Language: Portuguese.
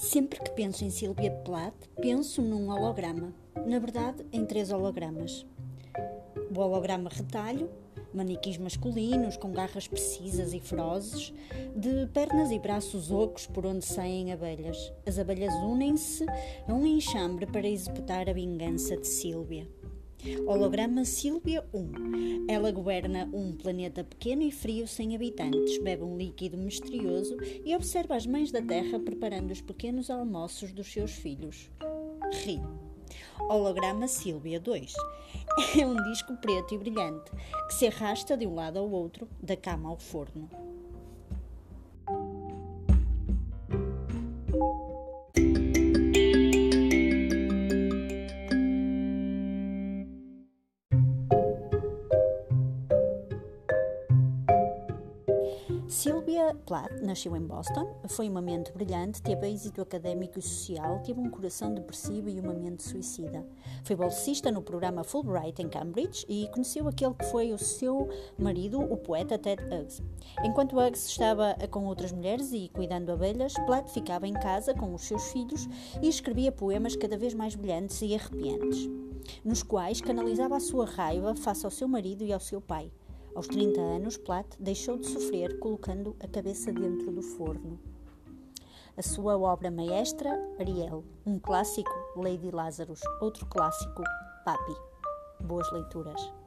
Sempre que penso em Sylvia Plath, penso num holograma. Na verdade, em três hologramas. O holograma retalho, manequins masculinos com garras precisas e ferozes, de pernas e braços ocos por onde saem abelhas. As abelhas unem-se a um enxambre para executar a vingança de Sílvia. Holograma Sílvia 1. Ela governa um planeta pequeno e frio sem habitantes, bebe um líquido misterioso e observa as mães da Terra preparando os pequenos almoços dos seus filhos. Ri. Holograma Sílvia 2. É um disco preto e brilhante que se arrasta de um lado ao outro, da cama ao forno. Sylvia Plath nasceu em Boston, foi uma mente brilhante, teve êxito académico e social, teve um coração depressivo e uma mente suicida. Foi bolsista no programa Fulbright em Cambridge e conheceu aquele que foi o seu marido, o poeta Ted Hughes. Enquanto Hughes estava com outras mulheres e cuidando abelhas, Plath ficava em casa com os seus filhos e escrevia poemas cada vez mais brilhantes e arrepiantes, nos quais canalizava a sua raiva face ao seu marido e ao seu pai. Aos 30 anos, Platt deixou de sofrer colocando a cabeça dentro do forno. A sua obra maestra, Ariel, um clássico, Lady Lazarus, outro clássico, Papi. Boas leituras.